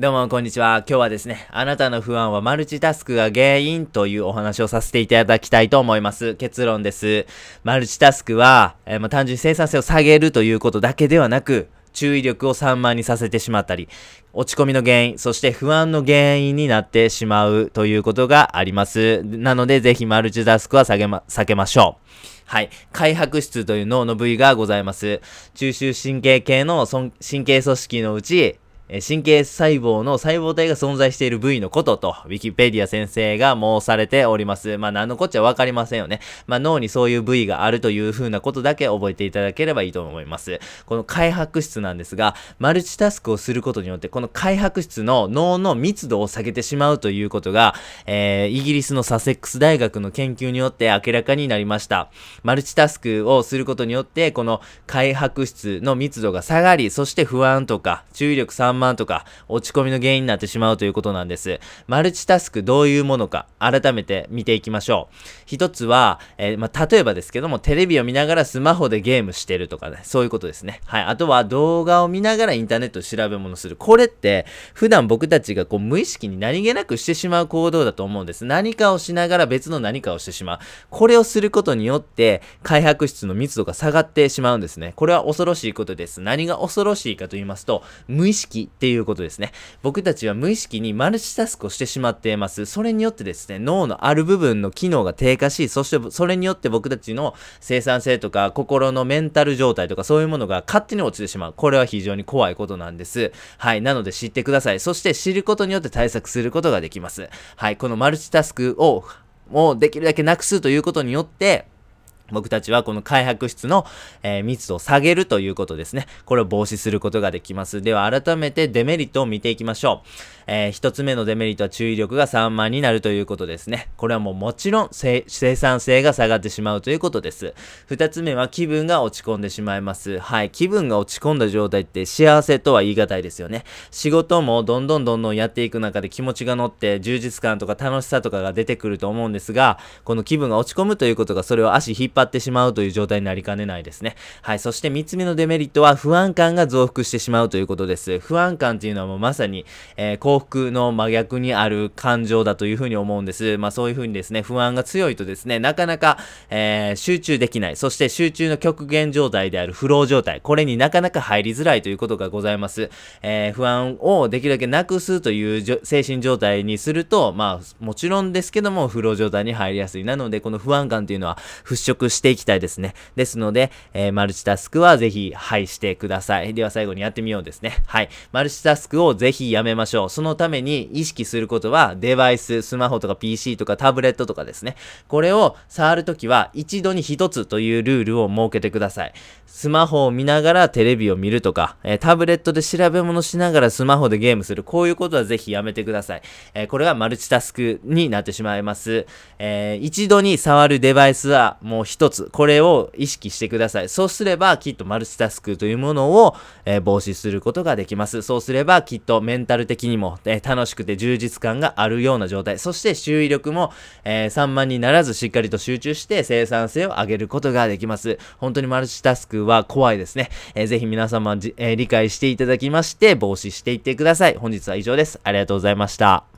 どうも、こんにちは。今日はですね、あなたの不安はマルチタスクが原因というお話をさせていただきたいと思います。結論です。マルチタスクは、えー、まあ、単純に生産性を下げるということだけではなく、注意力を散漫にさせてしまったり、落ち込みの原因、そして不安の原因になってしまうということがあります。なので、ぜひマルチタスクは避けま、避けましょう。はい。開白質という脳の部位がございます。中枢神経系の神経組織のうち、神経細胞の細胞体が存在している部位のことと、ウィキペディア先生が申されております。まあ、何のこっちゃわかりませんよね。まあ、脳にそういう部位があるという風なことだけ覚えていただければいいと思います。この開白質なんですが、マルチタスクをすることによって、この開白質の脳の密度を下げてしまうということが、えー、イギリスのサセックス大学の研究によって明らかになりました。マルチタスクをすることによって、この開白質の密度が下がり、そして不安とか、注意力散漫とか、落ち込みの原因になってしまうということなんです。マルチタスクどういうものか、改めて見ていきましょう。一つは、えー、まあ、例えばですけども、テレビを見ながらスマホでゲームしてるとかね、そういうことですね。はい。あとは、動画を見ながらインターネットで調べ物する。これって、普段僕たちがこう、無意識に何気なくしてしまう行動だと思うんです。何かをしながら別の何かをしてしまう。これをすることによって、開白質の密度が下がってしまうんですね。これは恐ろしいことです。何が恐ろしいかと言いますと、無意識っていうことですね。僕たちは無意識にマルチタスクをしてしまっています。それによってですね、脳のある部分の機能が低下し、そしてそれによって僕たちの生産性とか心のメンタル状態とかそういうものが勝手に落ちてしまう。これは非常に怖いことなんです。はい。なので知ってください。そして知ることによって対策することができます。はい。このマルチタスクをもうできるだけなくすということによって、僕たちはこの開白質の、えー、密度を下げるということですね。これを防止することができます。では改めてデメリットを見ていきましょう。えー、一つ目のデメリットは注意力が散漫になるということですね。これはもうもちろん生産性が下がってしまうということです。二つ目は気分が落ち込んでしまいます。はい。気分が落ち込んだ状態って幸せとは言い難いですよね。仕事もどんどんどんどんやっていく中で気持ちが乗って充実感とか楽しさとかが出てくると思うんですが、この気分が落ち込むということがそれを足引っ張ってしまうという状態になりかねないですね。はい。そして3つ目のデメリットは不安感が増幅してしまうということです。不安感っていうのはもうまさに、えー、幸福の真逆にある感情だというふうに思うんです。まあそういうふうにですね、不安が強いとですね、なかなか、えー、集中できない。そして集中の極限状態であるフロー状態。これになかなか入りづらいということがございます。えー、不安をできるだけなくすという精神状態にすると、まあもちろんですけども、フロー状態に入りやすい。なので、この不安感っていうのは払拭していきたいですね。ですので、えー、マルチタスクはぜひ、はいしてください。では最後にやってみようですね。はい。マルチタスクをぜひやめましょう。そのために意識することは、デバイス、スマホとか PC とかタブレットとかですね。これを触るときは、一度に一つというルールを設けてください。スマホを見ながらテレビを見るとか、えー、タブレットで調べ物しながらスマホでゲームする。こういうことはぜひやめてください。えー、これはマルチタスクになってしまいます。えー、一度に触るデバイスはもう一つ。これを意識してください。そうすれば、きっとマルチタスクというものを、え防止することができます。そうすれば、きっとメンタル的にも、え楽しくて充実感があるような状態。そして注意力も、えー、散漫にならずしっかりと集中して生産性を上げることができます。本当にマルチタスクは怖いですね。えー、ぜひ皆様じ、え、理解していただきまして、防止していってください。本日は以上です。ありがとうございました。